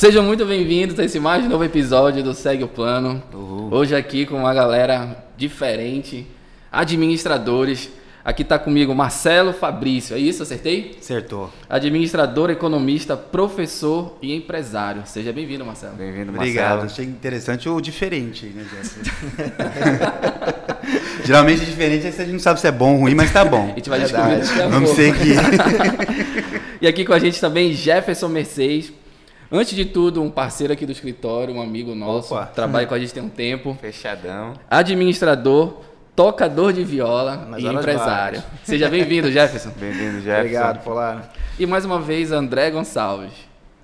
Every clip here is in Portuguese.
Sejam muito bem-vindos a esse mais novo episódio do Segue o Plano. Uhul. Hoje aqui com uma galera diferente, administradores. Aqui está comigo Marcelo Fabrício, é isso? Acertei? Acertou. Administrador, economista, professor e empresário. Seja bem-vindo, Marcelo. Bem-vindo, Obrigado. Marcelo. Achei interessante o diferente, né, Jéssica? Geralmente diferente é que a gente não sabe se é bom ou ruim, mas tá bom. A gente vai Verdade. descobrir daqui a Vamos pouco. seguir. E aqui com a gente também Jefferson Mercedes. Antes de tudo, um parceiro aqui do escritório, um amigo nosso, Opa. trabalha com a gente tem um tempo. Fechadão. Administrador, tocador de viola Nas e empresário. Seja bem-vindo, Jefferson. Bem-vindo, Jefferson. Obrigado, Polar. E mais uma vez, André Gonçalves,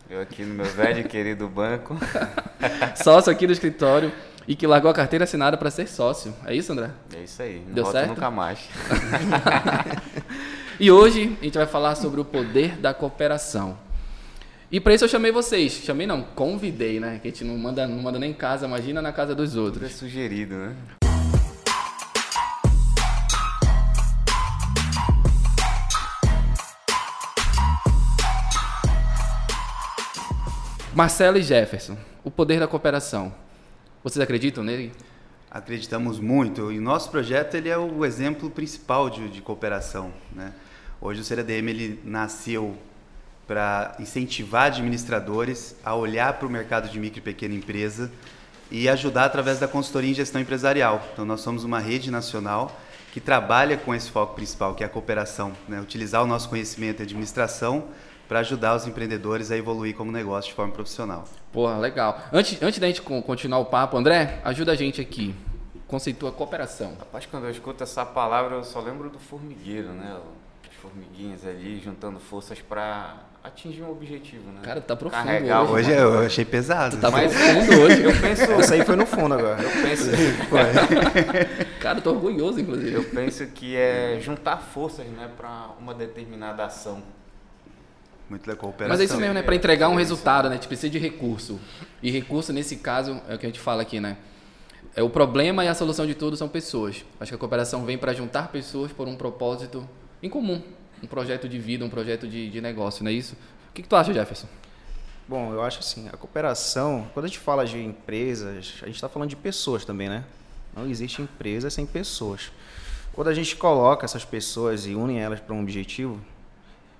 Eu aqui no meu velho e querido banco. sócio aqui do escritório e que largou a carteira assinada para ser sócio. É isso, André? É isso aí. Não Deu volto certo? nunca mais. E hoje a gente vai falar sobre o poder da cooperação. E para isso eu chamei vocês. Chamei não, convidei, né? Que a gente não manda, não manda nem em casa, imagina na casa dos Tudo é outros. sugerido, né? Marcelo e Jefferson, o poder da cooperação. Vocês acreditam nele? Acreditamos muito e o nosso projeto ele é o exemplo principal de, de cooperação. Né? Hoje o CRADM ele nasceu para incentivar administradores a olhar para o mercado de micro e pequena empresa e ajudar através da consultoria em gestão empresarial. Então nós somos uma rede nacional que trabalha com esse foco principal, que é a cooperação, né? utilizar o nosso conhecimento de administração para ajudar os empreendedores a evoluir como negócio de forma profissional. Porra, legal. Antes, antes da gente con- continuar o papo, André, ajuda a gente aqui. Conceitua cooperação. Rapaz, quando eu escuto essa palavra, eu só lembro do formigueiro, né? As formiguinhas ali juntando forças para atingir um objetivo, né? Cara, tá profundo Carregar hoje. Hoje eu achei pesado. Tá Mas- profundo hoje. Eu penso, Essa aí foi no fundo agora. eu penso, Cara, eu tô orgulhoso, inclusive. eu penso que é juntar forças, né, para uma determinada ação. Muito da cooperação. Mas é isso mesmo, né? Para entregar um É, resultado, né? A gente precisa de recurso. E recurso, nesse caso, é o que a gente fala aqui, né? É o problema e a solução de tudo são pessoas. Acho que a cooperação vem para juntar pessoas por um propósito em comum. Um projeto de vida, um projeto de, de negócio, não é isso? O que, que tu acha, Jefferson? Bom, eu acho assim, a cooperação, quando a gente fala de empresas, a gente está falando de pessoas também, né? Não existe empresa sem pessoas. Quando a gente coloca essas pessoas e une elas para um objetivo,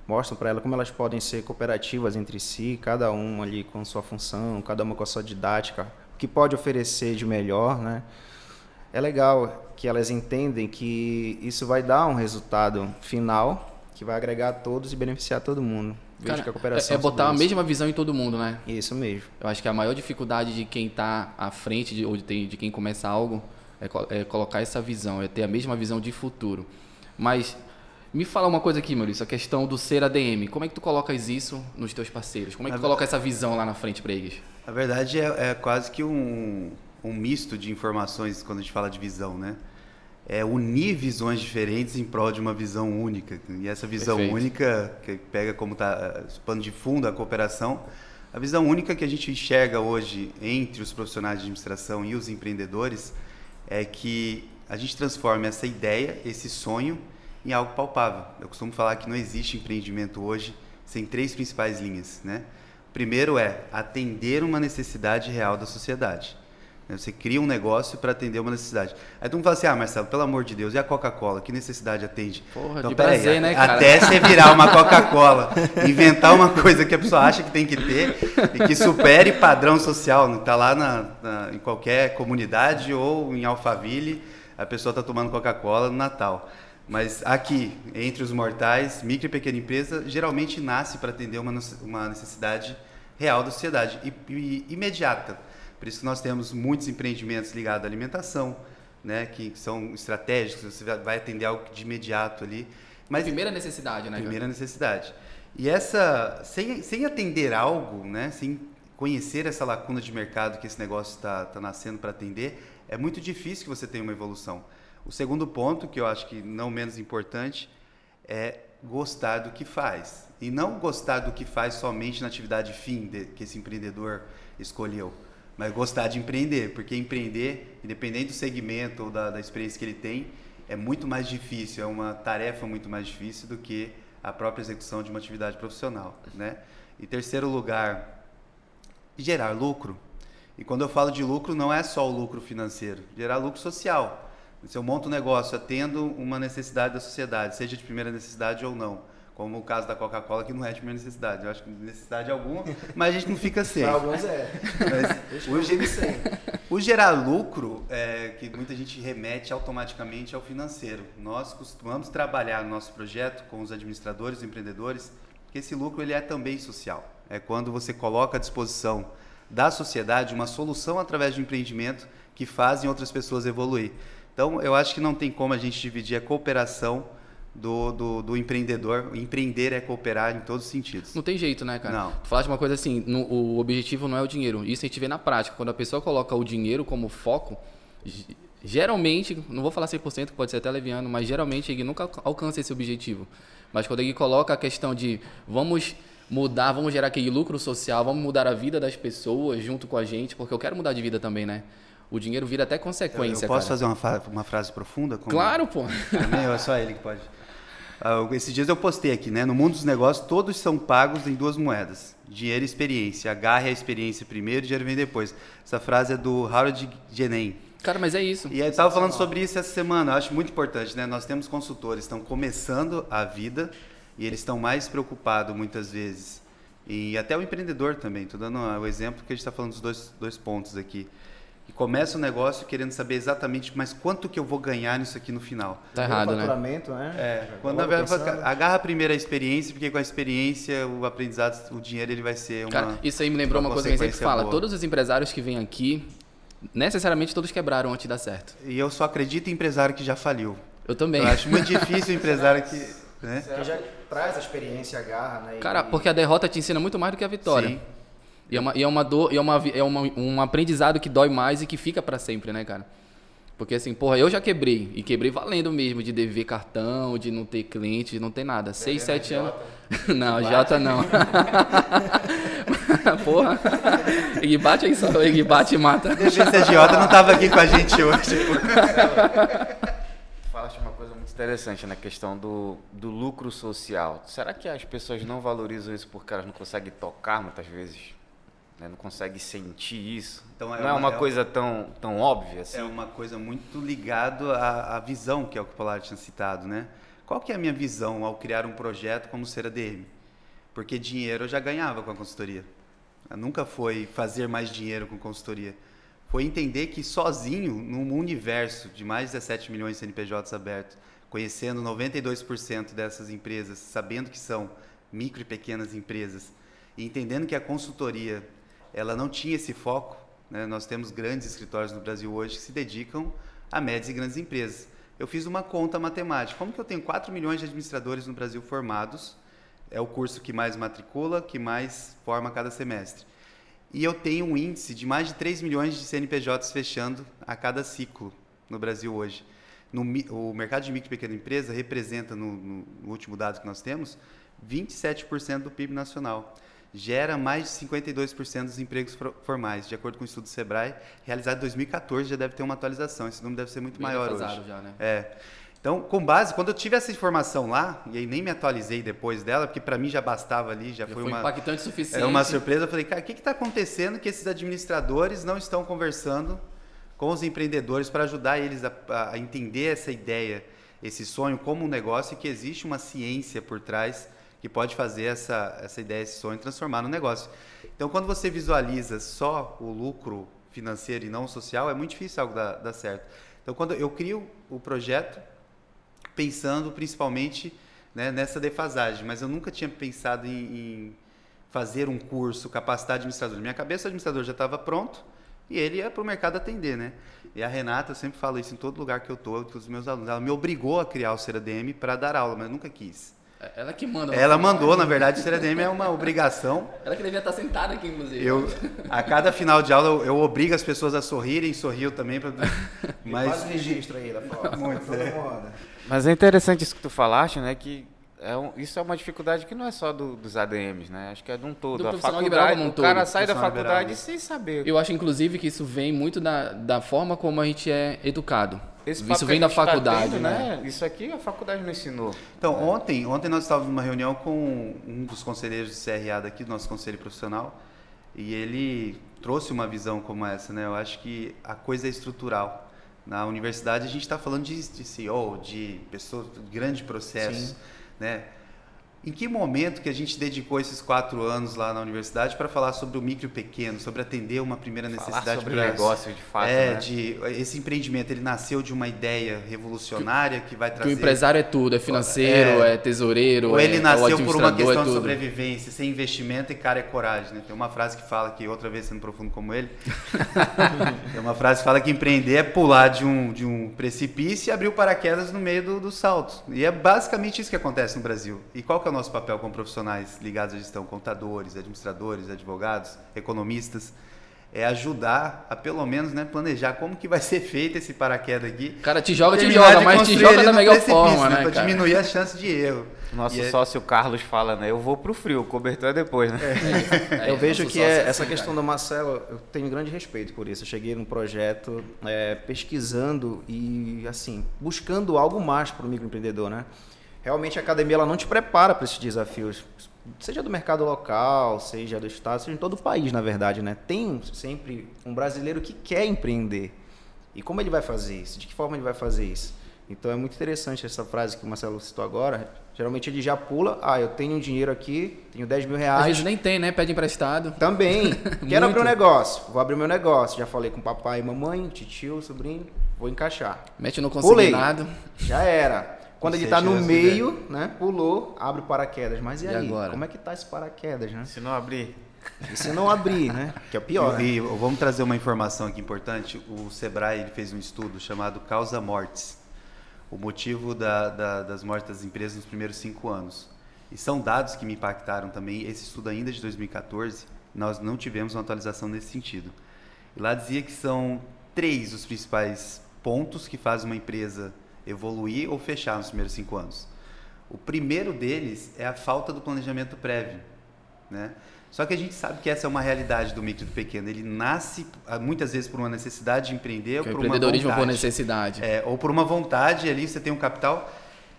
mostram para elas como elas podem ser cooperativas entre si, cada uma ali com sua função, cada uma com a sua didática, o que pode oferecer de melhor, né? É legal que elas entendem que isso vai dar um resultado final que vai agregar a todos e beneficiar todo mundo. Cara, que a cooperação é, é botar a isso. mesma visão em todo mundo, né? Isso mesmo. Eu acho que a maior dificuldade de quem está à frente de, ou de, tem- de quem começa algo é, é colocar essa visão, é ter a mesma visão de futuro. Mas me fala uma coisa aqui, Maurício, a questão do ser ADM. Como é que tu colocas isso nos teus parceiros? Como é que tu coloca essa visão lá na frente para eles? Na verdade, é, é quase que um, um misto de informações quando a gente fala de visão, né? É unir visões diferentes em prol de uma visão única. E essa visão Perfeito. única, que pega como tá, esse pano de fundo a cooperação, a visão única que a gente enxerga hoje entre os profissionais de administração e os empreendedores é que a gente transforma essa ideia, esse sonho, em algo palpável. Eu costumo falar que não existe empreendimento hoje sem três principais linhas, né? Primeiro é atender uma necessidade real da sociedade. Né? Você cria um negócio para atender uma necessidade. Aí todo mundo fala assim: ah, Marcelo, pelo amor de Deus, e a Coca-Cola? Que necessidade atende? Porra, de peraí, prazer, né, cara? Até você virar uma Coca-Cola, inventar uma coisa que a pessoa acha que tem que ter e que supere padrão social. Está lá na, na- em qualquer comunidade ou em Alphaville, a pessoa está tomando Coca-Cola no Natal. Mas aqui, entre os mortais, micro e pequena empresa geralmente nasce para atender uma, uma necessidade real da sociedade e, e imediata. Por isso que nós temos muitos empreendimentos ligados à alimentação, né, que são estratégicos, você vai- vai atender algo de imediato ali. Mas Primeira necessidade, né? primeira necessidade. E essa, sem, sem atender algo, né, sem conhecer essa lacuna de mercado que esse negócio está tá nascendo para atender, é muito difícil que você tenha uma evolução. O segundo ponto, que eu acho que não menos importante, é gostar do que faz. E não gostar do que faz somente na atividade fim de- que esse empreendedor escolheu, mas gostar de empreender, porque empreender, independente do segmento ou da, da experiência que ele tem, é muito mais difícil, é uma tarefa muito mais difícil do que a própria execução de uma atividade profissional, né? Em terceiro lugar, gerar lucro. E quando eu falo de lucro, não é só o lucro financeiro, gerar lucro social. Se eu monto um negócio atendo uma necessidade da sociedade, seja de primeira necessidade ou não, como o caso da Coca-Cola, que não é de primeira necessidade. Eu acho que necessidade alguma, mas a gente não fica sem. Para alguns é. Mas o, ge- o gerar lucro, é, que muita gente remete automaticamente ao financeiro. Nós costumamos trabalhar no nosso projeto com os administradores, os empreendedores, que esse lucro ele é também social. É quando você coloca à disposição da sociedade uma solução através de um empreendimento que fazem outras pessoas evoluir. Então, eu acho que não tem como a gente dividir a cooperação do, do, do empreendedor. Empreender é cooperar em todos os sentidos. Não tem jeito, né, cara? Não. Tu falaste uma coisa assim, no- o objetivo não é o dinheiro. Isso a gente vê na prática. Quando a pessoa coloca o dinheiro como foco, ge- geralmente, não vou falar 100%, pode ser até leviano, mas geralmente ele nunca alca- alcança esse objetivo. Mas quando ele coloca a questão de vamos mudar, vamos gerar aquele lucro social, vamos mudar a vida das pessoas junto com a gente, porque eu quero mudar de vida também, né? O dinheiro vira até consequência, eu posso cara. fazer uma, uma frase profunda? Como- Claro, pô. Também, ou é só ele que pode. Ah, esses dias eu postei aqui, né? No mundo dos negócios, todos são pagos em duas moedas: dinheiro e experiência. Agarre a experiência primeiro e dinheiro vem depois. Essa frase é do Harold Genem. Cara, mas é isso. E aí, eu estava falando sobre isso essa semana. Eu acho muito importante, né? Nós temos consultores que estão começando a vida e eles estão mais preocupados muitas vezes. E até o empreendedor também. Estou dando o exemplo que a gente está falando dos dois, dois pontos aqui. Começa o negócio querendo saber exatamente, mas quanto que eu vou ganhar nisso aqui no final? Tá errado, né? faturamento, né? É, quando verdade, agarra primeiro a experiência, porque com a experiência, o aprendizado, o dinheiro ele vai ser uma. Cara, isso aí me lembrou uma uma, coisa que a gente sempre fala. boa. Todos os empresários que vêm aqui, necessariamente todos quebraram antes de dar certo. E eu só acredito em empresário que já faliu. Eu também. Eu acho muito difícil o empresário que. Né? Que já traz a experiência, a garra, né? E- Cara, porque a derrota te ensina muito mais do que a vitória. Sim. E é uma, e é uma dor, e é, uma, é uma, um aprendizado que dói mais e que fica pra sempre, né, cara? Porque assim, porra, eu já quebrei. E quebrei valendo mesmo, de dever cartão, de não ter cliente, de não ter nada. Seis, sete anos. Não, Jota não. porra. Ele bate aí só, ele bate e mata. Deixa esse agiota não estava aqui com a gente hoje. Falaste uma coisa muito interessante na questão do, do lucro social. Será que as pessoas não valorizam isso porque elas não conseguem tocar muitas vezes? Né? Não conseguem sentir isso? Então, é não é uma- uma é- coisa tão, tão óbvia assim? É uma coisa muito ligado à, à visão, que é o que o Polar tinha citado, né? Qual que é a minha visão ao criar um projeto como ser ADM? Porque dinheiro eu já ganhava com a consultoria. Nunca foi fazer mais dinheiro com consultoria. Foi entender que sozinho, num universo de mais de 17 milhões de CNPJs abertos, conhecendo 92% dessas empresas, sabendo que são micro e pequenas empresas, e entendendo que a consultoria ela não tinha esse foco. né? Nós temos grandes escritórios no Brasil hoje que se dedicam a médias e grandes empresas. Eu fiz uma conta matemática. Como que eu tenho 4 milhões de administradores no Brasil formados? É o curso que mais matricula, que mais forma cada semestre. E eu tenho um índice de mais de 3 milhões de CNPJs fechando a cada ciclo no Brasil hoje. No, o mercado de micro e pequena empresa representa, no, no último dado que nós temos, 27% do PIB nacional. Gera mais de 52% dos empregos for- formais, de acordo com o estudo do Sebrae, realizado em 2014, já deve ter uma atualização. Esse número deve ser muito Bem maior hoje. já, né? É. Então, com base, quando eu tive essa informação lá, e aí nem me atualizei depois dela, porque para mim já bastava ali, já, Já foi foi uma impactante suficiente. é uma surpresa. Eu falei, cara, o que está acontecendo que esses administradores não estão conversando com os empreendedores para ajudar eles a, a entender essa ideia, esse sonho como um negócio e que existe uma ciência por trás pode fazer essa, essa ideia, esse sonho transformar no negócio. Então, quando você visualiza só o lucro financeiro e não social, é muito difícil algo dar, dar certo. Então, quando eu crio o projeto, pensando principalmente né, nessa defasagem, mas eu nunca tinha pensado em, em fazer um curso, capacitar administrador. Na minha cabeça, o administrador já estava pronto e ele ia para o mercado atender, né? E a Renata, eu sempre falo isso em todo lugar que eu estou, com os meus alunos, ela me obrigou a criar o CERADM para dar aula, mas eu nunca quis. Ela que manda. Ela mandou, na verdade, o CERADM é uma obrigação. Ela que devia estar sentada aqui, inclusive. Eu, a cada final de aula, eu, eu obrigo as pessoas a sorrirem, sorriu também, pra, Mas... O registro aí, da. Muito, Todo é. Mas é interessante isso que tu falaste, né? Que é um- isso é uma dificuldade que não é só do- dos ADMs, né? Acho que é de um todo. Do a profissional faculdade, liberal como um o cara todo, sai da faculdade liberal. sem saber. Eu acho, inclusive, que isso vem muito da, da forma como a gente é educado. Esse isso vem da gente tá faculdade, tendo, né? Isso aqui a faculdade não ensinou. Então, ontem, ontem nós estávamos numa reunião com um dos conselheiros do CRA daqui, do nosso conselho profissional, E ele trouxe uma visão como essa, né? Eu acho que a coisa é estrutural. Na universidade a gente está falando de, de CEO, de pessoas, de grande processo, Sim. Né? Em que momento que a gente dedicou esses quatro anos lá na universidade para falar sobre o micro e pequeno, sobre atender uma primeira Falar necessidade sobre pra- negócios de fato, é, né? de esse empreendimento, ele nasceu de uma ideia revolucionária que vai Que trazer o empresário é tudo, é financeiro, é, tesoureiro, ou é, ele é o nasceu por uma questão é de sobrevivência, sem investimento e cara é coragem, né? Tem uma frase que fala que outra vez sendo profundo como ele, tem uma frase que fala que empreender é pular de um, de um precipício e abrir o paraquedas no meio do, do salto. E é basicamente isso que acontece no Brasil. E qual que é o nosso papel como profissionais ligados à gestão, contadores, administradores, advogados, economistas? É ajudar a pelo menos né, planejar como que vai ser feito esse paraquedas aqui. Cara, te joga, te joga, mas te joga da melhor forma, né, Pra cara? diminuir a chance de erro. Nosso E é- sócio Carlos fala, né? Eu vou pro frio, o cobertor é depois, né? É, eu vejo que é, é essa assim, questão cara. do Marcelo, eu tenho grande respeito por isso. Eu cheguei num projeto é, pesquisando e, assim, buscando algo mais para o microempreendedor, né? Realmente a academia ela não te prepara para esses desafios, seja do mercado local, seja do estado, seja em todo o país, na verdade, né? Tem sempre um brasileiro que quer empreender. E como ele vai fazer isso? De que forma ele vai fazer isso? Então é muito interessante essa frase que o Marcelo citou agora. Geralmente ele já pula, ah, eu tenho um dinheiro aqui, tenho 10 mil reais. Às vezes nem tem, né? Pede emprestado. Também. Quero abrir um negócio. Vou abrir meu negócio. Já falei com papai e mamãe, titio, sobrinho. Vou encaixar. Mete no Pulei. consignado. Já era. Quando ele tá no meio, né? Pulou, abre o paraquedas. Mas e, E aí? agora? Como é que tá esse paraquedas, né? Se não abrir. E se não abrir, né? Que é o pior. né? E, e vamos trazer uma informação aqui importante. O Sebrae ele fez um estudo chamado Causa Mortes. O motivo da- da- das mortes das empresas nos primeiros cinco anos. E são dados que me impactaram também. Esse estudo ainda é de 2014. Nós não tivemos uma atualização nesse sentido. E lá dizia que são três os principais pontos que fazem uma empresa evoluir ou fechar nos primeiros cinco anos. O primeiro deles é a falta do planejamento prévio, né? Só que a gente sabe que essa é uma realidade do micro e do pequeno. Ele nasce ah, muitas vezes por uma necessidade de empreender ou Que é o por uma empreendedorismo por vontade. necessidade. É, ou por uma vontade ali, você tem um capital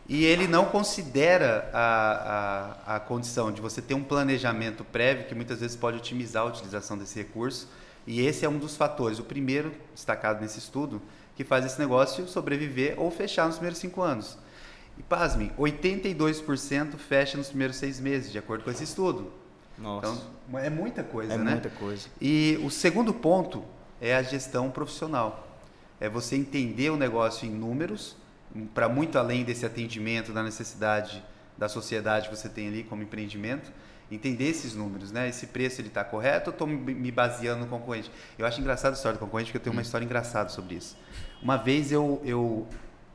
e ele não considera a, a, a condição de você ter um planejamento prévio que muitas vezes pode otimizar a utilização desse recurso. E esse é um dos fatores, o primeiro destacado nesse estudo, que faz esse negócio sobreviver ou fechar nos primeiros cinco anos. E pasmem, 82% fecha nos primeiros seis meses, de acordo com esse estudo. Nossa. Então, é muita coisa, é né? muita coisa. E o segundo ponto é a gestão profissional. É você entender o negócio em números, para muito além desse atendimento da necessidade da sociedade que você tem ali como empreendimento, entender esses números, né? Esse preço ele está correto ou estou me baseando no concorrente? Eu acho engraçado a história do concorrente porque eu tenho uma história engraçada sobre isso. Uma vez eu, eu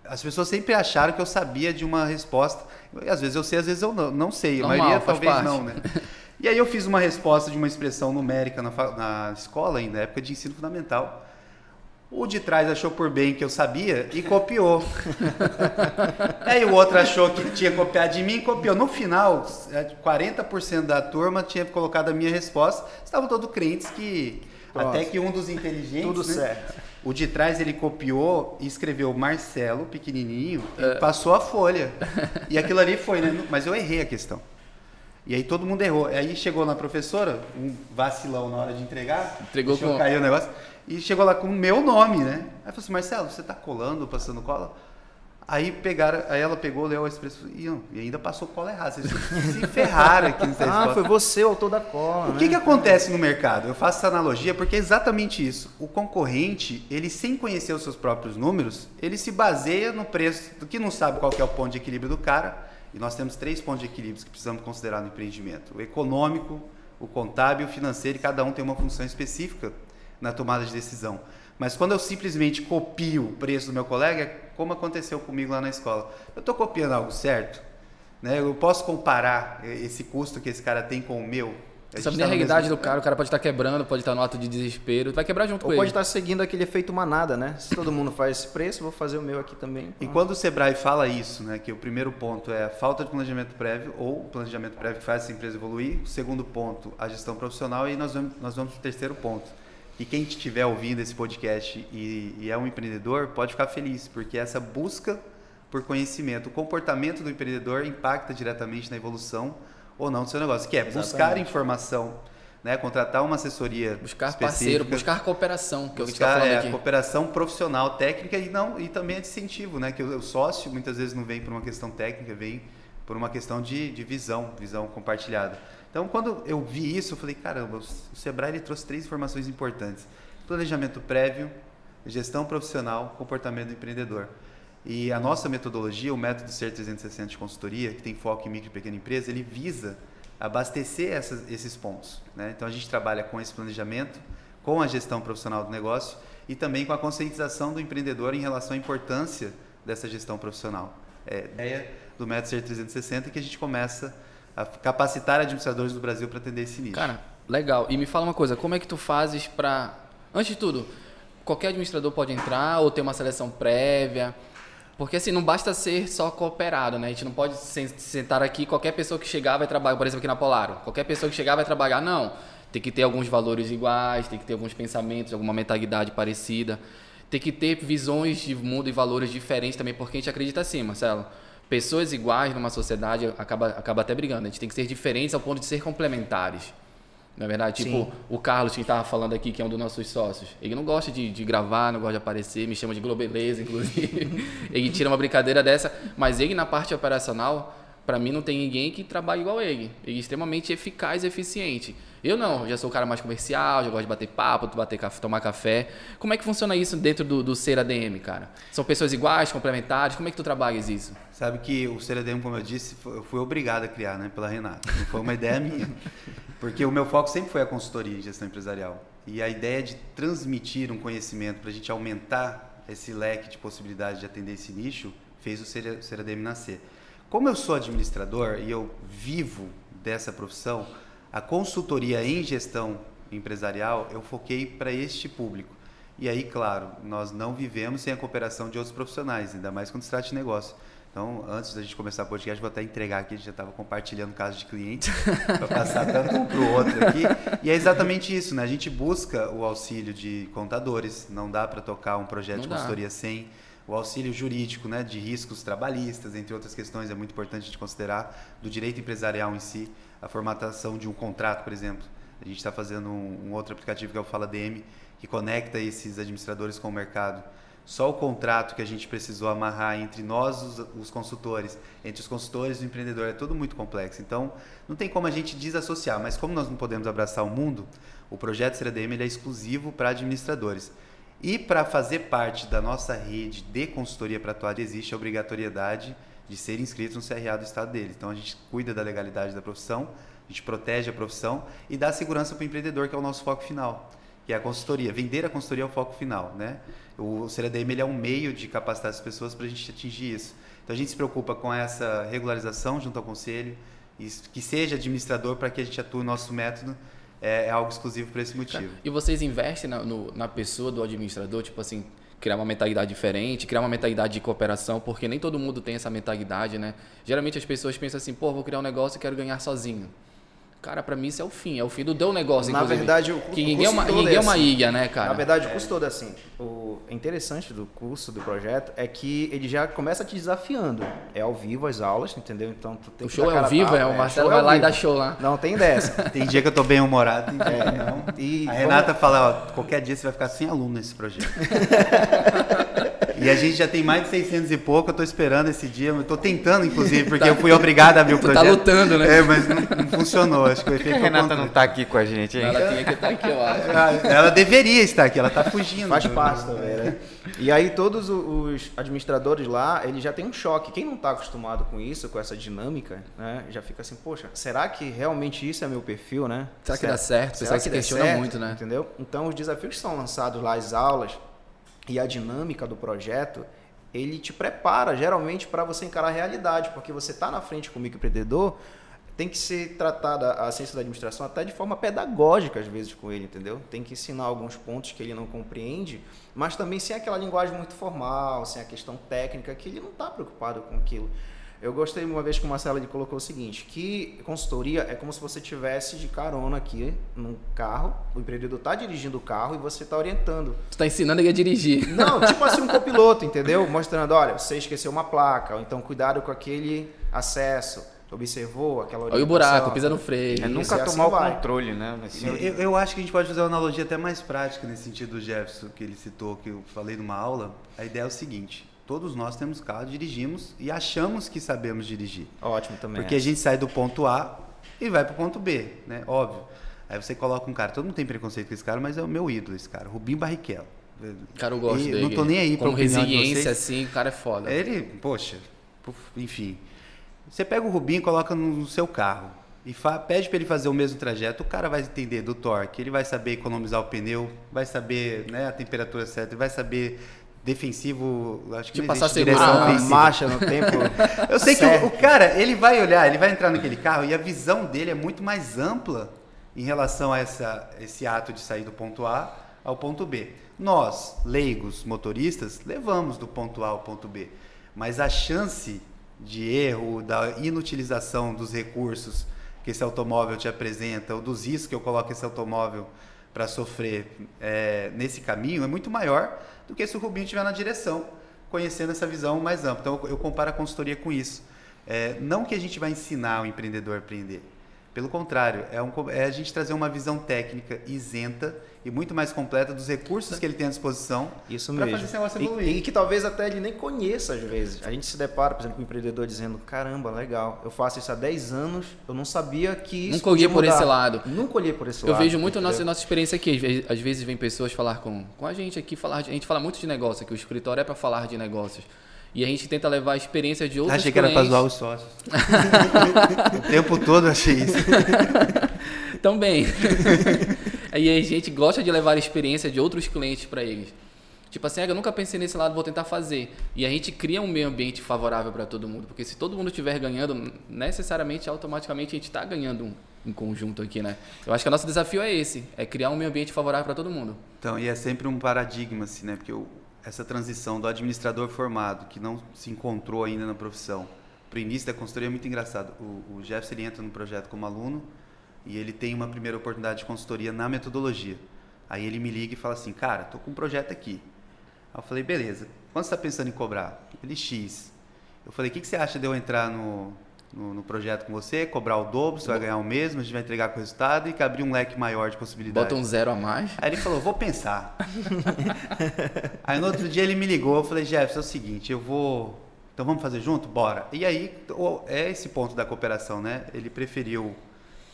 as pessoas sempre acharam que eu sabia de uma resposta. E às vezes eu sei, às vezes eu não, não sei. A Normal, maioria faz talvez parte. não, né? E aí eu fiz uma resposta de uma expressão numérica na, na escola ainda, na época de ensino fundamental. O de trás achou por bem que eu sabia e copiou. aí o outro achou que tinha copiado de mim e copiou. No final, é, 40% da turma tinha colocado a minha resposta. Estavam todos crentes que Pronto. até que um dos inteligentes, Tudo né, certo. o de trás ele copiou e escreveu Marcelo, pequenininho, É. e passou a folha. E aquilo ali foi, né? Mas eu errei a questão. E aí todo mundo errou. Aí chegou na professora, um vacilão na hora de entregar, Entregou deixou com- cair o negócio, e chegou lá com o meu nome, né? Aí falou assim, Marcelo, você tá colando, passando cola? Aí pegaram, aí ela pegou, leu a expressão e, e ainda passou cola errada. Vocês se ferraram aqui nessa Ah, resposta. foi você o autor da cola, O né? que, que acontece no mercado? Eu faço essa analogia porque é exatamente isso. O concorrente, ele sem conhecer os seus próprios números, ele se baseia no preço do que não sabe qual é o ponto de equilíbrio do cara. E nós temos três pontos de equilíbrio que precisamos considerar no empreendimento: o econômico, o contábil e o financeiro. E cada um tem uma função específica na tomada de decisão. Mas quando eu simplesmente copio o preço do meu colega, é como aconteceu comigo lá na escola. Eu estou copiando algo certo? Né? Eu posso comparar eh, esse custo que esse cara tem com o meu? A sabe tá a realidade mesmo- do cara, o cara pode estar quebrando, pode estar no ato de desespero, vai quebrar junto Ou com pode ele. estar seguindo aquele efeito manada, né? Se todo mundo faz esse preço, vou fazer o meu aqui também. E quando o Sebrae fala isso, né, que o primeiro ponto é a falta de planejamento prévio ou o planejamento prévio que faz essa empresa evoluir, o segundo ponto, a gestão profissional e nós vamos, nós vamos para o terceiro ponto. E quem estiver ouvindo esse podcast e, e é um empreendedor, pode ficar feliz, porque essa busca por conhecimento, o comportamento do empreendedor impacta diretamente na evolução ou não do seu negócio, que é buscar Exatamente. informação né? Contratar uma assessoria Buscar específica. parceiro, buscar cooperação, que é está buscar, falando é, aqui. cooperação profissional, técnica e não e também é de incentivo, né? Que o, o sócio muitas vezes não vem por uma questão técnica, vem por uma questão de, de visão, visão compartilhada. Então, quando eu vi isso, eu falei, caramba, o Sebrae ele trouxe três informações importantes: planejamento prévio, gestão profissional, comportamento do empreendedor. E a nossa metodologia, o método CER 360 de consultoria, que tem foco em micro e pequena empresa, ele visa abastecer essas, esses pontos. Né? Então a gente trabalha com esse planejamento, com a gestão profissional do negócio e também com a conscientização do empreendedor em relação à importância dessa gestão profissional. É a ideia do método CER 360 que a gente começa capacitar administradores do Brasil para atender esse nicho. Cara, legal. E me fala uma coisa, como é que tu fazes para... Antes de tudo, qualquer administrador pode entrar ou ter uma seleção prévia? Porque assim, não basta ser só cooperado, né? A gente não pode sentar aqui, qualquer pessoa que chegar vai trabalhar, por exemplo, aqui na Polaro. Qualquer pessoa que chegar vai trabalhar, não. Tem que ter alguns valores iguais, tem que ter alguns pensamentos, alguma mentalidade parecida. Tem que ter visões de mundo e valores diferentes também, porque a gente acredita assim, Marcelo. Pessoas iguais numa sociedade acaba, acaba até brigando. A gente tem que ser diferentes ao ponto de ser complementares. Na é verdade, tipo, Sim. o Carlos que estava falando aqui, que é um dos nossos sócios, ele não gosta de, de gravar, não gosta de aparecer, me chama de Globeleza, inclusive. ele tira uma brincadeira dessa, mas ele na parte operacional, para mim não tem ninguém que trabalhe igual ele. Ele é extremamente eficaz e eficiente. Eu não, já sou o cara mais comercial, já gosto de bater papo, bater tomar café. Como é que funciona isso dentro do, do Ser ADM, cara? São pessoas iguais, complementares? Como é que tu trabalhas isso? Sabe que o Ser ADM, como eu disse, eu fui obrigado a criar, né, pela Renata. Não foi uma ideia minha. Porque o meu foco sempre foi a consultoria em gestão empresarial. E a ideia de transmitir um conhecimento para a gente aumentar esse leque de possibilidades de atender esse nicho fez o Ser ADM nascer. Como eu sou administrador e eu vivo dessa profissão, a consultoria em gestão empresarial eu foquei para este público. E aí, claro, nós não vivemos sem a cooperação de outros profissionais, ainda mais quando se trata de negócio. Então, antes da gente começar o podcast, vou até entregar aqui, a gente já estava compartilhando casos de clientes, para passar tanto um para o outro aqui. E é exatamente isso, né? A gente busca o auxílio de contadores, não dá para tocar um projeto não de consultoria dá. sem o auxílio jurídico, né, de riscos trabalhistas, entre outras questões, é muito importante de considerar, do direito empresarial em si, a formatação de um contrato, por exemplo. A gente está fazendo um, um outro aplicativo que é o Fala DM, que conecta esses administradores com o mercado só o contrato que a gente precisou amarrar entre nós, os, os, consultores, entre os consultores e o empreendedor, é tudo muito complexo. Então, não tem como a gente desassociar, mas como nós não podemos abraçar o mundo, o projeto ele é exclusivo para administradores. E para fazer parte da nossa rede de consultoria para atuar, existe a obrigatoriedade de ser inscrito no CRA do estado dele. Então, a gente cuida da legalidade da profissão, a gente protege a profissão e dá segurança para o empreendedor, que é o nosso foco final que é a consultoria. Vender a consultoria é o foco final, né? O CRDM ele é um meio de capacitar as pessoas para a gente atingir isso. Então a gente se preocupa com essa regularização junto ao conselho, que seja administrador para que a gente atue o nosso método é, é algo exclusivo para esse motivo. E vocês investem na, no, na pessoa do administrador, tipo assim, criar uma mentalidade diferente, criar uma mentalidade de cooperação, porque nem todo mundo tem essa mentalidade, né? Geralmente as pessoas pensam assim, pô, vou criar um negócio e quero ganhar sozinho. Cara, para mim isso é o fim, é o fim do teu negócio, Na inclusive. verdade, o, que ninguém, é uma, ninguém é uma assim. ilha, né, cara? Na verdade, o custo todo é assim. O interessante do curso, do projeto, é que ele já começa te desafiando. É ao vivo as aulas, entendeu? Então tu tem o show é ao vivo, é, o Marcelo é vai lá e dá show lá. Não, tem dessa. tem dia que eu tô bem humorado, tem dia que não. E a Renata fala, ó, qualquer dia você vai ficar sem aluno nesse projeto. E a gente já tem mais de 600 e pouco, eu tô esperando esse dia, eu tô tentando, inclusive, porque tá, eu fui obrigado a abrir o tu projeto. tá lutando, né? É, mas não, não funcionou, acho que o efeito a Renata não tá aqui com a gente, hein? Ela tinha que estar tá aqui, eu acho. Ela deveria estar aqui, ela tá fugindo. Faz parte também, né? E aí todos os administradores lá, eles já têm um choque. Quem não está acostumado com isso, com essa dinâmica, né, já fica assim, poxa, será que realmente isso é meu perfil, né? Será que dá certo? Será, será que, que questiona certo? muito, né? Entendeu? Então os desafios que são lançados lá, as aulas e a dinâmica do projeto, ele te prepara geralmente para você encarar a realidade, porque você está na frente com o microempreendedor, tem que ser tratada a ciência da administração até de forma pedagógica às vezes com ele, entendeu? Tem que ensinar alguns pontos que ele não compreende, mas também sem aquela linguagem muito formal, sem a questão técnica que ele não está preocupado com aquilo. Eu gostei uma vez que o Marcelo ele colocou o seguinte, que consultoria é como se você tivesse de carona aqui num carro, o empreendedor está dirigindo o carro e você está orientando. Você está ensinando ele a dirigir. Não, tipo assim um copiloto, entendeu? Mostrando, olha, você esqueceu uma placa, ou então cuidado com aquele acesso observou aquela Olha o buraco, pisa no freio. É nunca e assim tomar o vai. controle, né? Assim, Eu, eu acho que a gente pode fazer uma analogia até mais prática nesse sentido do Jefferson, que ele citou, que eu falei numa aula. A ideia é o seguinte: todos nós temos carro, dirigimos e achamos que sabemos dirigir. Ótimo também. Porque a gente sai do ponto A e vai pro ponto B, né? Óbvio. Aí você coloca um cara, todo mundo tem preconceito com esse cara, mas é o meu ídolo esse cara, Rubinho Barrichello. Cara, eu gosto E dele. Não tô nem aí Com resiliência, assim, o cara é foda. Ele, poxa, enfim. Você pega o Rubinho e coloca no seu carro e pede para ele fazer o mesmo trajeto, o cara vai entender do torque, ele vai saber economizar o pneu, vai saber né, a temperatura certa, ele vai saber defensivo, acho que De passar direção a ofensiva. marcha no tempo. Eu sei que o, o cara, ele vai olhar, ele vai entrar naquele carro e a visão dele é muito mais ampla em relação a essa, esse ato de sair do ponto A ao ponto B. Nós, leigos, motoristas, levamos do ponto A ao ponto B, mas a chance de erro, da inutilização dos recursos que esse automóvel te apresenta, ou dos riscos que eu coloco esse automóvel para sofrer é, nesse caminho é muito maior do que se o Rubinho estiver na direção, conhecendo essa visão mais ampla. Então eu, comparo a consultoria com isso. É, não que a gente vai ensinar o empreendedor a empreender. Pelo contrário, é, um é a gente trazer uma visão técnica isenta e muito mais completa dos recursos que ele tem à disposição Isso para mesmo. fazer esse negócio E- evoluir. E, que talvez até ele nem conheça às vezes. A gente se depara, por exemplo, com um empreendedor dizendo: caramba, legal, eu faço isso há 10 anos, eu não sabia que isso Nunca olhei por mudar." esse lado. Nunca olhei por esse Eu lado. vejo muito a nossa, nossa experiência aqui. Às vezes, às vezes vem pessoas falar com, com a gente aqui, falar de- a gente fala muito de negócio aqui, o escritório é para falar de negócios. E a gente tenta levar a experiência de outros Achei que era para zoar os sócios. o tempo todo eu achei isso. Também. Aí a gente gosta de levar a experiência de outros clientes para eles. Tipo assim, "Ah, eu nunca pensei nesse lado, vou tentar fazer. E a gente cria um meio ambiente favorável para todo mundo, porque se todo mundo estiver ganhando, necessariamente, automaticamente a gente está ganhando um, em conjunto aqui, né? Eu acho que o nosso desafio é esse, é criar um meio ambiente favorável para todo mundo. Então, e é sempre um paradigma, assim, né? Porque o- essa transição do administrador formado, que não se encontrou ainda na profissão, para o início da consultoria é muito engraçado. O, o Jefferson ele entra no projeto como aluno e ele tem uma primeira oportunidade de consultoria na metodologia. Aí ele me liga e fala assim, cara, tô com um projeto aqui. Aí eu falei, beleza, quanto você está pensando em cobrar? Ele, X. Eu falei, o que, que você acha de eu entrar no, no, no projeto com você, cobrar o dobro, você vai ganhar o mesmo, a gente vai entregar com o resultado e que abrir um leque maior de possibilidades. Bota um zero a mais. Aí ele falou, vou pensar. aí no outro dia ele me ligou, eu falei, Jefferson, é o seguinte, eu vou. Então vamos fazer junto? Bora. E aí é esse ponto da cooperação, né? Ele preferiu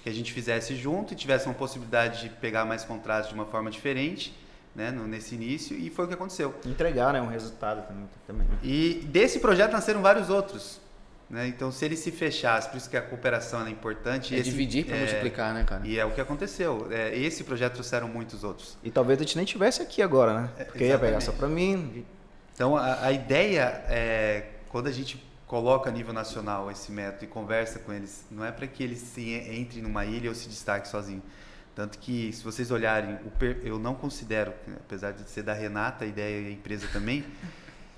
que a gente fizesse junto e tivesse uma possibilidade de pegar mais contratos de uma forma diferente, né? no- nesse início, e foi o que aconteceu. Entregar, né? Um resultado também. também. E desse projeto nasceram vários outros. Né? Então, se ele se fechasse, por isso que a cooperação é importante. É esse- dividir para é, multiplicar, né, cara? E é o que aconteceu. É, esse projeto trouxeram muitos outros. E talvez a gente nem tivesse aqui agora, né? Porque ia pegar só pra mim. Então, a, a ideia é, quando a gente coloca a nível nacional esse método e conversa com eles, não é para que eles se en- entrem numa ilha ou se destaquem sozinho. Tanto que, se vocês olharem, o per- eu não considero, apesar de ser da Renata, a ideia e a empresa também,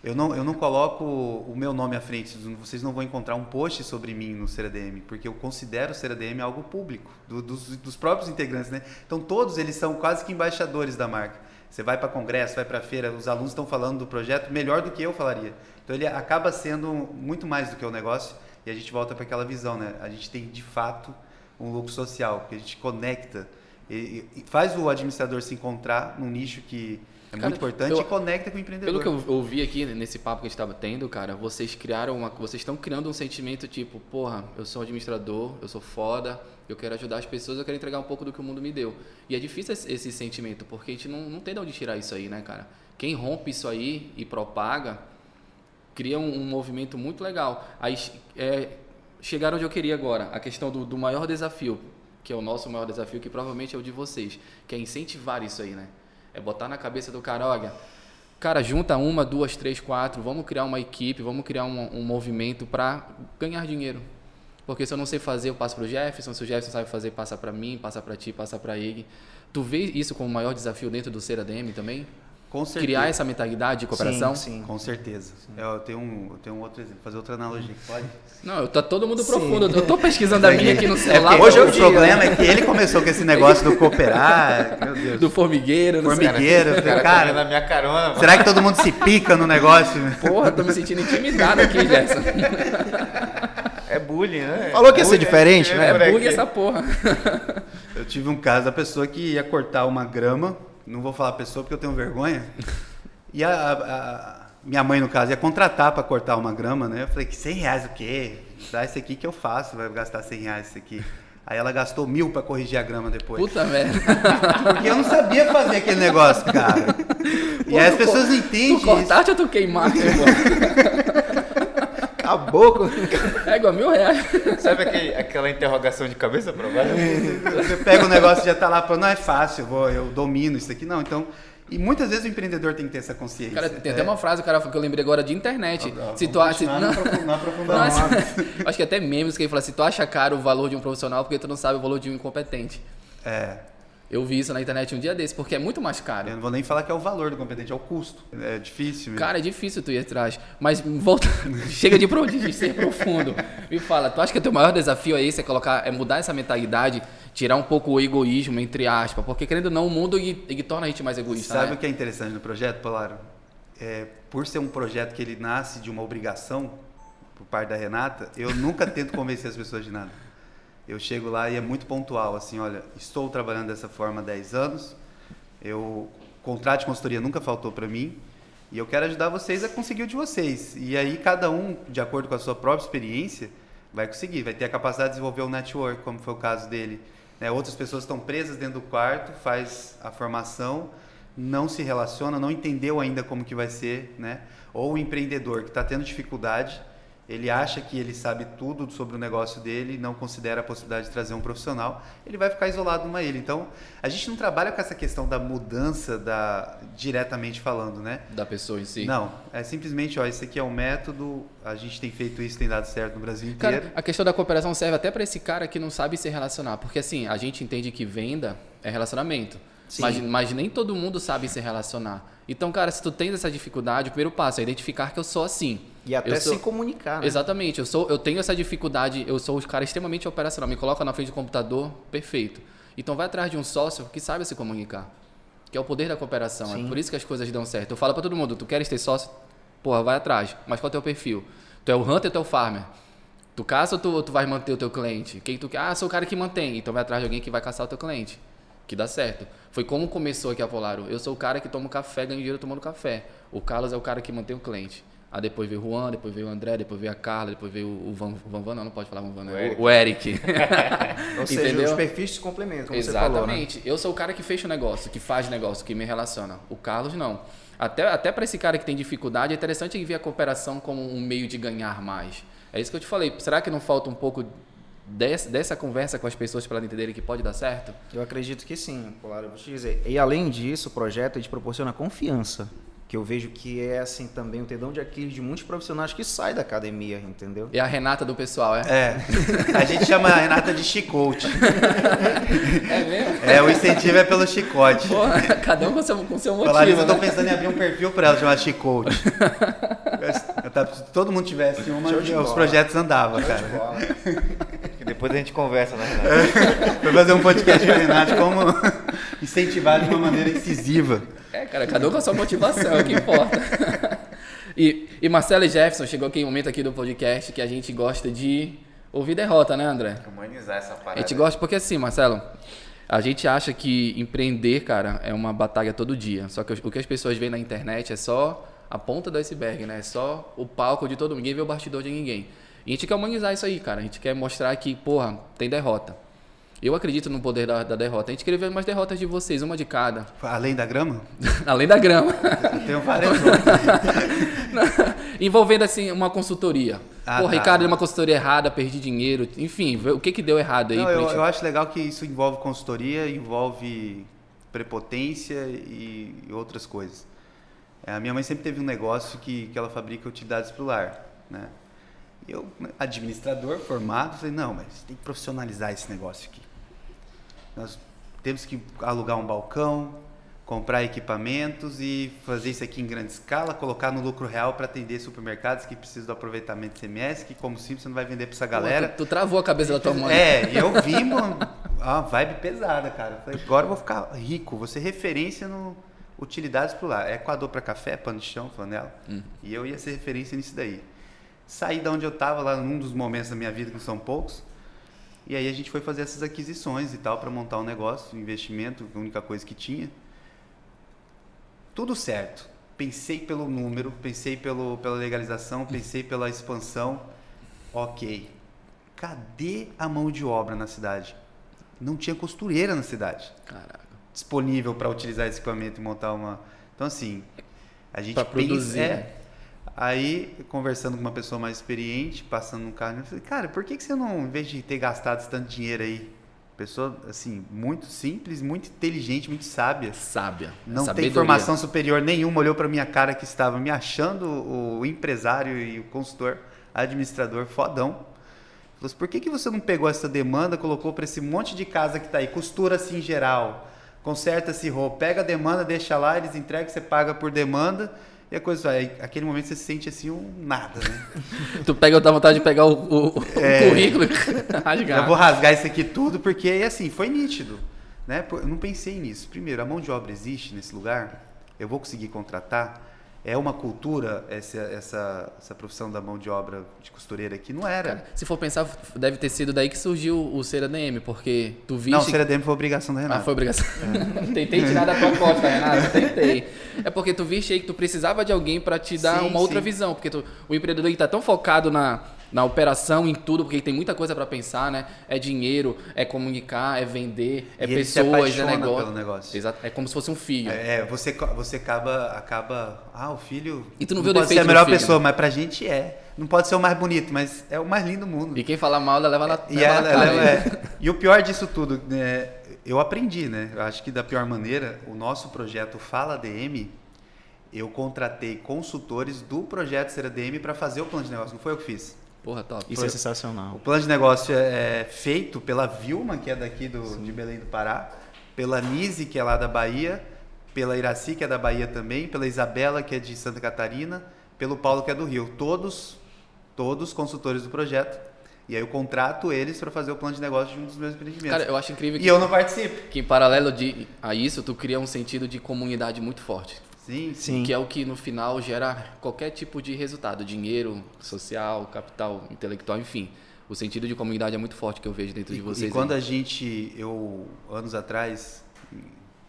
eu não, eu não coloco o meu nome à frente. Vocês não vão encontrar um post sobre mim no CeraDM, porque eu considero o CeraDM algo público, do- dos, dos próprios integrantes. Né? Então, todos eles são quase que embaixadores da marca. Você vai para congresso, vai para feira, os alunos estão falando do projeto melhor do que eu falaria. Então, ele acaba sendo muito mais do que o negócio e a gente volta para aquela visão. Né? A gente tem, de fato, um lucro social, porque a gente conecta, e, e faz o administrador se encontrar num nicho que é Cara, muito importante eu- e conecta com o empreendedor. Pelo que eu ouvi aqui nesse papo que a gente estava tendo, cara, vocês criaram uma, vocês estão criando um sentimento tipo, porra, eu sou administrador, eu sou foda, eu quero ajudar as pessoas, eu quero entregar um pouco do que o mundo me deu. E é difícil esse, esse sentimento, porque a gente não, não tem de onde tirar isso aí, né, cara? Quem rompe isso aí e propaga, cria um, um movimento muito legal. Aí é, chegaram onde eu queria agora, a questão do, do maior desafio, que é o nosso maior desafio, que provavelmente é o de vocês, que é incentivar isso aí, né? É botar na cabeça do cara, olha, cara, junta uma, duas, três, quatro, vamos criar uma equipe, vamos criar um, um movimento para ganhar dinheiro. Porque se eu não sei fazer, eu passo pro Jefferson, se o Jefferson sabe fazer, passa para mim, passa para ti, passa para Ig. Tu vê isso como o maior desafio dentro do Ser ADM também? Criar essa mentalidade de cooperação? Sim, sim. Com certeza. Eu tenho um, eu tenho um outro exemplo, fazer outra analogia. Pode? Não, eu tô todo mundo Sim. profundo. Eu tô pesquisando a minha aqui no É celular. porque hoje é o o dia, problema é que ele começou com esse negócio do cooperar. Meu Deus. do formigueiro, não sei. formigueiro. O cara, Cara, tá vendo a minha carona, mano. será que todo mundo se pica no negócio? Porra, tô me sentindo intimidado aqui, Jefferson. É bullying, né? Falou que ia ser Bullying, diferente, né? por É bug essa porra. Eu tive um caso da pessoa que ia cortar uma grama, não vou falar a pessoa porque eu tenho vergonha, e a, a- a- minha mãe, no caso, ia contratar para cortar uma grama, né? Eu falei, que 100 reais o quê? Dá esse aqui que eu faço, vai gastar 100 reais isso aqui. Aí ela gastou mil para corrigir a grama depois. Puta merda. Porque eu não sabia fazer aquele negócio, cara. E aí as pessoas não Tu entendem isso. cortaste ou tu queimaste, pô? Acabou com... É igual mil reais. Sabe aquele- aquela interrogação de cabeça pra baixo? Você pega o negócio e já tá lá, falando, não é fácil, eu, vou, eu domino isso aqui. Não, então... E muitas vezes o empreendedor tem que ter essa consciência. Cara, tem É. até uma frase, cara, que eu lembrei agora de internet. Ó, ó, Se tu acha. Não, não aprofundar, não aprofundar não, acho, que até memes que ele fala assim: tu acha caro o valor de um profissional porque tu não sabe o valor de um incompetente. É, Eu vi isso na internet um dia desse, porque é muito mais eu caro. não vou nem falar que é o valor do competente, é o custo. É difícil. Cara, é difícil tu ir atrás. Mas volta. Chega de, de ser profundo. Me fala, tu acha que o teu maior desafio é esse? É colocar, é mudar essa mentalidade, tirar um pouco o egoísmo, entre aspas. Porque querendo ou não, o mundo ele, ele torna a gente mais egoísta. Sabe né? o que é interessante no projeto, Polaro? É, por ser um projeto que ele nasce de uma obrigação por parte da Renata, eu nunca tento convencer as pessoas de nada. Eu chego lá e é muito pontual, assim, olha, estou trabalhando dessa forma há 10 anos, eu contrato de consultoria nunca faltou para mim e eu quero ajudar vocês a conseguir o de vocês. E aí cada um, de acordo com a sua própria experiência, vai conseguir, vai ter a capacidade de desenvolver um network, como foi o caso dele. né? Outras pessoas estão presas dentro do quarto, faz a formação, não se relaciona, não entendeu ainda como que vai ser, né? Ou o empreendedor que está tendo dificuldade, ele acha que ele sabe tudo sobre o negócio dele, não considera a possibilidade de trazer um profissional, ele vai ficar isolado numa ilha. Então, a gente não trabalha com essa questão da mudança da diretamente falando, né? Da pessoa em si. Não, é simplesmente, ó, esse aqui é um método, a gente tem feito isso, tem dado certo no Brasil inteiro. Cara, a questão da cooperação serve até para esse cara que não sabe se relacionar. Porque assim, a gente entende que venda é relacionamento. Sim. Mas, mas nem todo mundo sabe se relacionar. Então, cara, se tu tens essa dificuldade, o primeiro passo é identificar que eu sou assim. E até sou- se comunicar, né? Exatamente, eu sou, eu tenho essa dificuldade, eu sou um cara extremamente operacional, me coloca na frente do computador, perfeito. Então vai atrás de um sócio que saiba se comunicar. Que é o poder da cooperação, Sim. é por isso que as coisas dão certo. Eu falo para todo mundo, tu queres ter sócio? Porra, vai atrás. Mas qual é o teu perfil? Tu é o hunter ou tu é o farmer? Tu caça ou tu, tu vai manter o teu cliente? Quem tu quer? Ah, sou o cara que mantém. Então vai atrás de alguém que vai caçar o teu cliente. Que dá certo. Foi como começou aqui a Polaro. Eu sou o cara que toma o café, ganha dinheiro tomando café. O Carlos é o cara que mantém o cliente. Aí depois veio o Juan, depois veio o André, depois veio a Carla, depois veio o Van, Van, Van não, não pode falar Van, Van, né? o, o Eric. Ou seja, Entendeu? os perfis se complementam, como você falou, né? Exatamente. Eu sou o cara que fecha o negócio, que faz negócio, que me relaciona. O Carlos não. Até, até para esse cara que tem dificuldade, é interessante ver a cooperação como um meio de ganhar mais. É isso que eu te falei. Será que não falta um pouco dessa, dessa conversa com as pessoas para elas entenderem que pode dar certo? Eu acredito que sim, Polar, eu vou te dizer. E além disso, o projeto ele te proporciona confiança. Que eu vejo que é assim também o tendão de Aquiles de muitos profissionais que saem da academia, entendeu? É a Renata do pessoal, é? É, a gente chama a Renata de chicote. É mesmo? É, o incentivo é pelo chicote. Porra, cada um com seu, com seu Falar nisso, motivo, eu tô né? pensando em abrir um perfil para ela chamar chicote. Se todo mundo tivesse uma, os bola. projetos andavam, cara. Depois a gente conversa, né, Renato? Foi fazer um podcast com a Renata como incentivar de uma maneira incisiva. É, cara, cada um com a sua motivação, é o que importa. E, e Marcelo e Jefferson, chegou aqui um momento aqui do podcast que a gente gosta de ouvir derrota, né, André? Humanizar essa A parada. gente gosta porque assim, Marcelo, a gente acha que empreender, cara, é uma batalha todo dia. Só que o que as pessoas veem na internet é só a ponta do iceberg, né? É só o palco de todo mundo. Ninguém vê o bastidor de ninguém. E a gente quer humanizar isso aí, cara. A gente quer mostrar que, porra, tem derrota. Eu acredito no poder da, da derrota. A gente queria ver umas derrotas de vocês, uma de cada. Além da grama, Além da grama. eu tenho várias. Envolvendo, assim, uma consultoria. Ah, Pô, tá. Ricardo, uma consultoria errada, perdi dinheiro. Enfim, o que que deu errado aí. Não, eu, gente- eu acho legal que isso envolve consultoria, envolve prepotência e, e outras coisas. É, a minha mãe sempre teve um negócio que, que ela fabrica utilidades para o lar, né? Eu, administrador formado, falei, não, mas tem que profissionalizar esse negócio aqui. Nós temos que alugar um balcão, comprar equipamentos e fazer isso aqui em grande escala, colocar no lucro real para atender supermercados que precisam do aproveitamento de CMS, que como simples você não vai vender para essa galera. Pô, tu, tu travou a cabeça da tua mãe. É, eu vi, mano, uma vibe pesada, cara. Falei, agora eu vou ficar rico, vou ser referência no utilidades pro lar. É coador para café, pano de chão, flanela. Hum. E eu ia ser referência nisso daí. Saí da onde eu estava lá num dos momentos da minha vida, que são poucos. E aí a gente foi fazer essas aquisições e tal para montar um negócio, um investimento, a única coisa que tinha. Tudo certo. Pensei pelo número, pensei pelo, pela legalização, pensei pela expansão. Ok. Cadê a mão de obra na cidade? Não tinha costureira na cidade Caraca. disponível para utilizar esse equipamento e montar uma. Então, assim, a gente Pra pensa- produzir, é. Aí, conversando com uma pessoa mais experiente, passando no carro, eu falei, cara, por que, que você não, em vez de ter gastado esse tanto dinheiro aí? Pessoa, assim, muito simples, muito inteligente, muito sábia. Sábia. Não tem Sabedoria. formação superior nenhuma, olhou para minha cara que estava me achando o empresário e o consultor, administrador fodão. Falou assim, por que, que você não pegou essa demanda, colocou para esse monte de casa que está aí, costura-se em geral, conserta-se roupa, pega a demanda, deixa lá, eles entregam, você paga por demanda, e a coisa vai. Aquele momento você se sente assim um nada, né? Tu pega a vontade de pegar o, o- o É. currículo e rasgar. Eu vou rasgar isso aqui tudo, porque assim, foi nítido. Né? Eu não pensei nisso. Primeiro, a mão de obra existe nesse lugar? Eu vou conseguir contratar? É uma cultura essa, essa, essa profissão da mão de obra de costureira aqui? Não era. Cara, se for pensar, deve ter sido daí que surgiu o ser ADM, porque tu viste. não, ser ADM foi obrigação da Ah, Renata. foi obrigação. Tentei tirar da proposta, Renato. Tentei. É porque tu viste aí que tu precisava de alguém para te dar Sim, uma outra sim. visão. Porque tu- o empreendedor ele tá tão focado na, na operação, em tudo, porque tem muita coisa para pensar, né? É dinheiro, é comunicar, é vender, é E pessoas, é negócio. negócio. Exato. É como se fosse um filho. É, você, você acaba, acaba. Ah, o filho. E tu não viu o pode ser defeito a melhor filho, pessoa, né? mas pra gente é. Não pode ser o mais bonito, mas é o mais lindo do mundo. E quem fala mal, ela leva na, E, leva ela- na cara. ela- né? é. E o pior disso tudo, né, eu aprendi, né? Eu acho que da pior maneira, o nosso projeto Fala DM, eu contratei consultores do projeto Ser ADM para fazer o plano de negócio. Não foi eu que fiz. Porra, top. Isso Foi- é sensacional. O plano de negócio é, é feito pela Vilma, que é daqui do, de Belém do Pará, pela Nise, que é lá da Bahia, pela Iraci, que é da Bahia também, pela Isabela, que é de Santa Catarina, pelo Paulo, que é do Rio. Todos, todos consultores do projeto. E aí eu contrato eles para fazer o plano de negócio de um dos meus empreendimentos. Cara, eu acho incrível E que, eu não participo. que em paralelo de, a isso, tu cria um sentido de comunidade muito forte. Sim, sim. Que é o que no final gera qualquer tipo de resultado, dinheiro, social, capital, intelectual, enfim. O sentido de comunidade é muito forte que eu vejo dentro de E, vocês. e quando a gente, eu, anos atrás,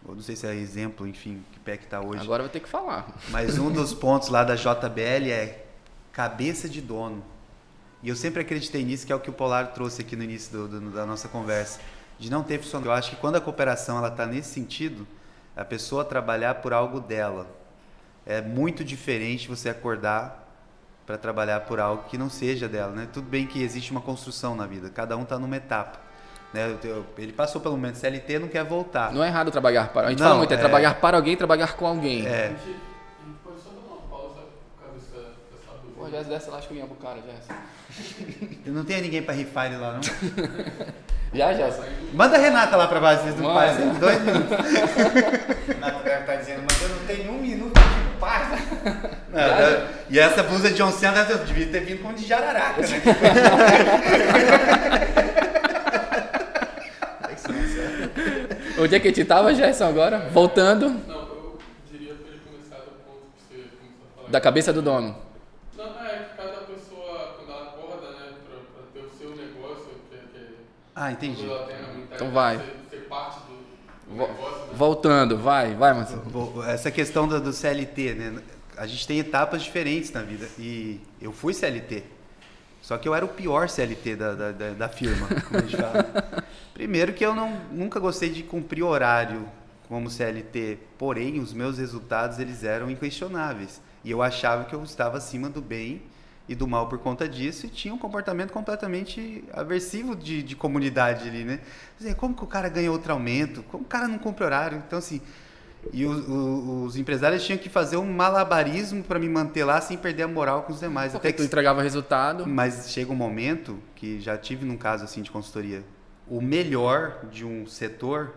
eu não sei se é exemplo, enfim, que pé que tá hoje. Agora vai ter que falar. Mas um dos pontos lá da JBL é cabeça de dono. E eu sempre acreditei nisso, que é o que o Polar trouxe aqui no início do- do- da nossa conversa. De não ter funcionário. Eu acho que quando a cooperação ela está nesse sentido, a pessoa trabalhar por algo dela. É muito diferente você acordar para trabalhar por algo que não seja dela. Né? Tudo bem que existe uma construção na vida, cada um está numa etapa. Né? Ele passou pelo momento CLT, não quer voltar. Não é errado trabalhar para. A gente Não, fala muito, é, é- trabalhar para alguém, trabalhar com alguém. É. Pô, Jess, desce lá, acho que eu ia pro cara, Jess. Não tem ninguém para rifar ele lá, não? Já, Jess? Manda a Renata lá para baixo, vocês não fazem dois minutos. Renato deve estar dizendo, mas eu não tenho um minuto de paz. Não, eu- e essa blusa de John Cena eu devia ter vindo como de jararaca, né? Onde é que a gente tava, Gerson, agora? Voltando Não, eu diria para ele começar do ponto que você começou a falar. da cabeça do dono. Não, é que cada pessoa, quando ela acorda, né, para ter o seu negócio, que, que Ah, entendi. Então vai. de ser, ser parte do, do Vo- negócio, né? Voltando, vai, vai, Marcelo. Essa questão do, do CLT, né? A gente tem etapas diferentes na vida. E eu fui CLT. Só que eu era o pior CLT da, da, da- da firma, como a gente fala. Primeiro que eu não, nunca gostei de cumprir horário como CLT. Porém, os meus resultados, eles eram inquestionáveis. E eu achava que eu estava acima do bem e do mal por conta disso e tinha um comportamento completamente aversivo de, de comunidade ali, né? Como que o cara ganha outro aumento? Como o cara não cumpre horário? Então, assim, e os, os empresários tinham que fazer um malabarismo para me manter lá sem perder a moral com os demais. Porque Até tu que, entregava resultado. mas chega um momento que já tive num caso assim de consultoria, o melhor de um setor,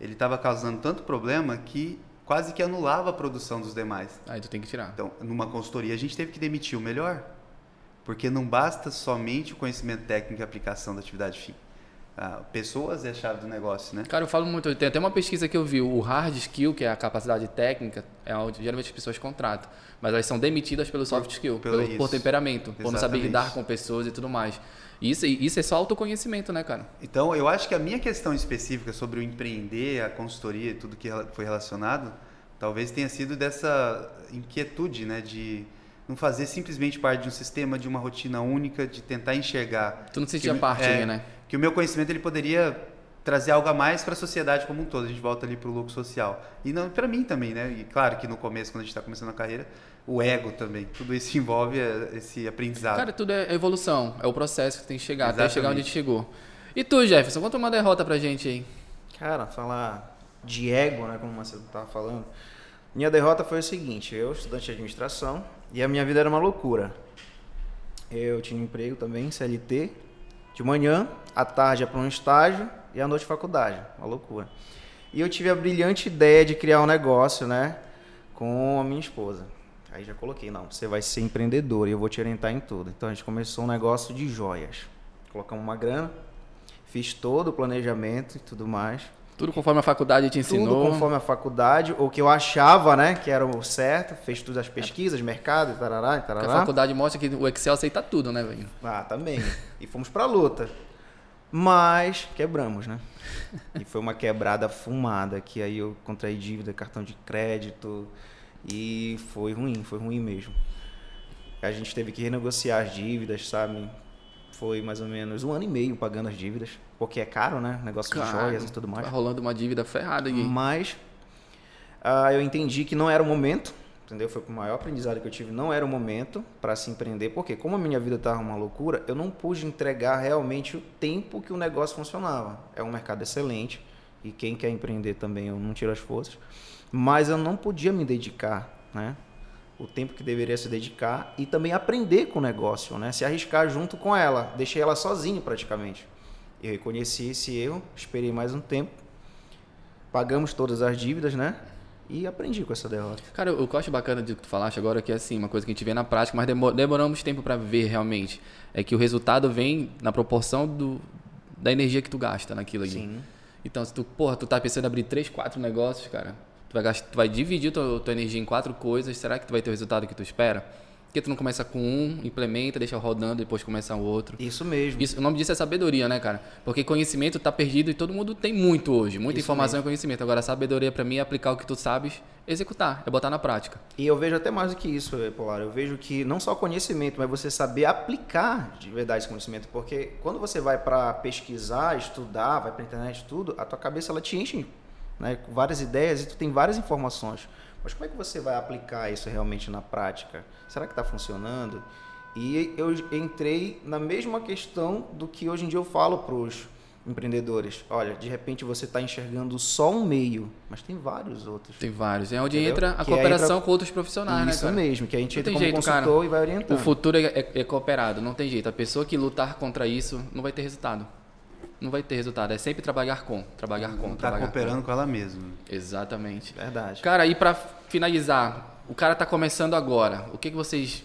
ele estava causando tanto problema que quase que anulava a produção dos demais. Aí tu tem que tirar. Então, numa consultoria, a gente teve que demitir o melhor, porque não basta somente o conhecimento técnico e aplicação da atividade fim. Ah, pessoas é a chave do negócio, né? Cara, eu falo muito. Tem até uma pesquisa que eu vi. O hard skill, que é a capacidade técnica, é onde geralmente as pessoas contratam. Mas elas são demitidas pelo soft skill, pelo pelo, por temperamento, por não saber Exatamente. lidar com pessoas e tudo mais. Isso, isso é só autoconhecimento, né, cara? Então, eu acho que a minha questão específica sobre o empreender, a consultoria e tudo que foi relacionado, talvez tenha sido dessa inquietude, né, de não fazer simplesmente parte de um sistema, de uma rotina única, de tentar enxergar. Tu não se sentia que- parte é, ali, né? Que o meu conhecimento ele poderia trazer algo a mais para a sociedade como um todo. A gente volta ali para o lucro social. E não para mim também, né? E claro que no começo, quando a gente está começando a carreira, o ego também. Tudo isso envolve eh, esse aprendizado. Cara, tudo é evolução. É o processo que tem que chegar, até Exatamente. chegar onde a gente chegou. E tu, Jefferson, conta uma derrota pra gente aí. Cara, falar de ego, né, como o Marcelo estava falando. Minha derrota foi o seguinte, eu estudante de administração e a minha vida era uma loucura. Eu tinha um emprego também, CLT, de manhã, à tarde ia para um estágio e à noite faculdade, uma loucura. E eu tive a brilhante ideia de criar um negócio, né, com a minha esposa. Aí já coloquei, não, você vai ser empreendedor e eu vou te orientar em tudo. Então a gente começou um negócio de joias. Colocamos uma grana, fiz todo o planejamento e tudo mais. Tudo conforme a faculdade te ensinou. Tudo conforme a faculdade, o que eu achava, né, que era o certo, fez todas as pesquisas, mercado, tarará, Porque a tarará. faculdade mostra que o Excel aceita tudo, né, velho? Ah, também. E fomos pra luta. Mas quebramos, né? E foi uma quebrada fumada, que aí eu contraí dívida, cartão de crédito, e foi ruim, foi ruim mesmo. A gente teve que renegociar as dívidas, sabe? Foi mais ou menos um ano e meio pagando as dívidas, porque é caro, né? Negócio de Cara, joias e tudo mais. Tá rolando uma dívida ferrada aqui. Mas ah, eu entendi que não era o momento, entendeu? Foi o maior aprendizado que eu tive. Não era o momento para se empreender, porque como a minha vida estava uma loucura, eu não pude entregar realmente o tempo que o negócio funcionava. É um mercado excelente e quem quer empreender também eu não tiro as forças, mas eu não podia me dedicar, né? O tempo que deveria se dedicar e também aprender com o negócio, né? Se arriscar junto com ela. Deixei ela sozinha praticamente. Eu reconheci esse erro, esperei mais um tempo pagamos todas as dívidas, né? E aprendi com essa derrota. Cara, o que eu acho bacana de que tu falaste agora é que é assim, uma coisa que a gente vê na prática, mas demo- demoramos tempo pra ver realmente. É que o resultado vem na proporção do, da energia que tu gasta naquilo ali. Sim. Então, se tu, porra, tu tá pensando em abrir três, quatro negócios, cara, tu vai, gastar, tu vai dividir tua, tua energia em quatro coisas, será que tu vai ter o resultado que tu espera? Porque tu não começa com um, implementa, deixa rodando, depois começa o outro. Isso mesmo. Isso, o nome disso é sabedoria, né, cara? Porque conhecimento tá perdido e todo mundo tem muito hoje. Muita Isso informação e conhecimento. Agora, sabedoria pra mim é aplicar o que tu sabes, executar, é botar na prática. E eu vejo até mais do que isso, eh, Polar. Eu vejo que não só conhecimento, mas você saber aplicar de verdade esse conhecimento. Porque quando você vai para pesquisar, estudar, vai para internet, tudo, a tua cabeça ela te enche né, com várias ideias e tu tem várias informações. Mas como é que você vai aplicar isso realmente na prática? Será que está funcionando? E eu entrei na mesma questão do que hoje em dia eu falo para os empreendedores. Olha, de repente você está enxergando só um meio, mas tem vários outros. Tem vários. É onde Entendeu? entra a Que cooperação entra- com outros profissionais, né, Isso cara? mesmo, que a gente Não entra tem como jeito, consultor cara. e vai orientando. O futuro é, é- é cooperado, não tem jeito. A pessoa que lutar contra isso não vai ter resultado. Não vai ter resultado. É sempre trabalhar com, trabalhar com, Tá trabalhar cooperando com ela mesma. com. Exatamente. Verdade. Cara, e pra finalizar, o cara tá começando agora. O que, que vocês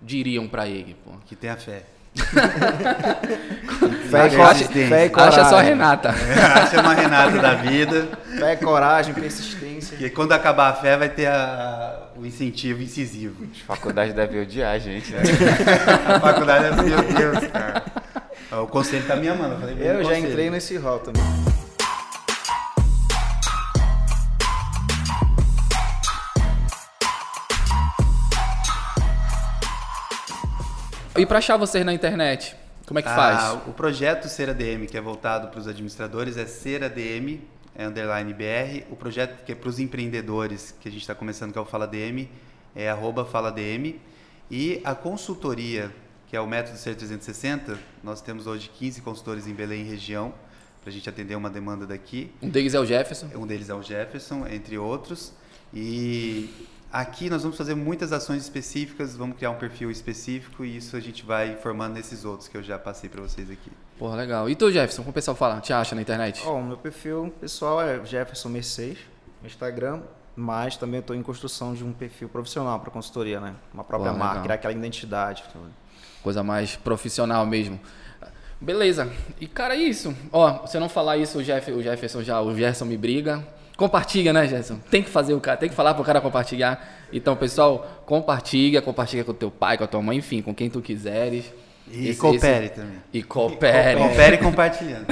diriam pra ele, pô? Que tenha fé. Fé, e fé e coragem. Acha só a Renata. Acha uma Renata da vida. Fé, coragem, persistência. Que quando acabar a fé vai ter a- o incentivo incisivo. As faculdades devem odiar a gente, né? A faculdade é meu Deus, cara. O conselho tá me amando. Eu, falei Eu já conselho. entrei nesse rol também. E pra achar vocês na internet, como é que Ah, faz? o projeto Ser ADM, que é voltado para os administradores, é Ser ADM, é underline BR. O projeto que é para os empreendedores, que a gente está começando, que é o Fala DM, é arroba Fala DM. E a consultoria, que é o método Ser 360, nós temos hoje 15 consultores em Belém e região, para a gente atender uma demanda daqui. Um deles é o Jefferson. Um deles é o Jefferson, entre outros. E aqui nós vamos fazer muitas ações específicas, vamos criar um perfil específico e isso a gente vai formando nesses outros que eu já passei para vocês aqui. Porra, legal. E tu, Jefferson, como o pessoal fala? Te acha na internet? Ó, o meu perfil pessoal é Jefferson Mercedes no Instagram, mas também estou em construção de um perfil profissional para consultoria, né? Uma própria marca, legal. criar aquela identidade. tudo. Coisa mais profissional mesmo. Beleza. E, cara, é isso. Ó, se eu não falar isso, o, Jeff, o Jefferson já, o Gerson me briga. Compartilha, né, Gerson? Tem que fazer o cara, tem que falar pro cara compartilhar. Então, pessoal, compartilha, compartilha com o teu pai, com a tua mãe, enfim, com quem tu quiseres. E Esse- coopere esse- também. E coopere. Coopere compartilhando.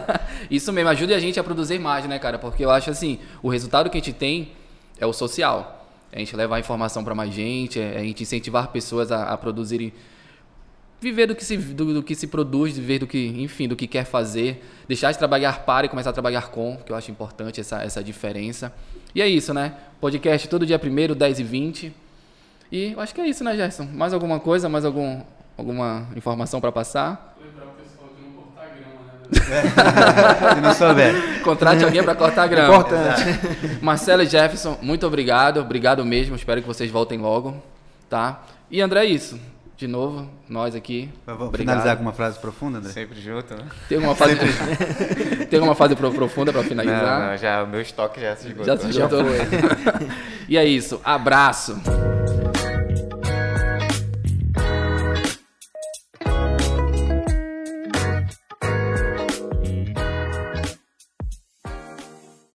Isso mesmo, ajude a gente a produzir mais, né, cara? Porque eu acho assim, o resultado que a gente tem é o social. É a gente levar informação para mais gente, é a gente incentivar pessoas a, a produzirem viver do que se do, do que se produz, viver do que, enfim, do que quer fazer, deixar de trabalhar para e começar a trabalhar com, que eu acho importante essa essa diferença. E é isso, né? Podcast todo dia 1 10 e 20. E eu acho que é isso, né, Gerson? Mais alguma coisa, mais algum alguma informação para passar? Lembrar o pessoal de não cortar grama, né? Se não souber. Contrate alguém para cortar grama. Importante. Marcelo e Jefferson, muito obrigado. Obrigado mesmo. Espero que vocês voltem logo, tá? E André, é isso. De novo, nós aqui. Vamos Obrigado. finalizar com uma frase profunda, André? Sempre junto, né? Tem alguma fase, Tem alguma pro- profunda para finalizar? Não, não, já, o meu estoque já se esgotou. Já se esgotou. e é isso. Abraço.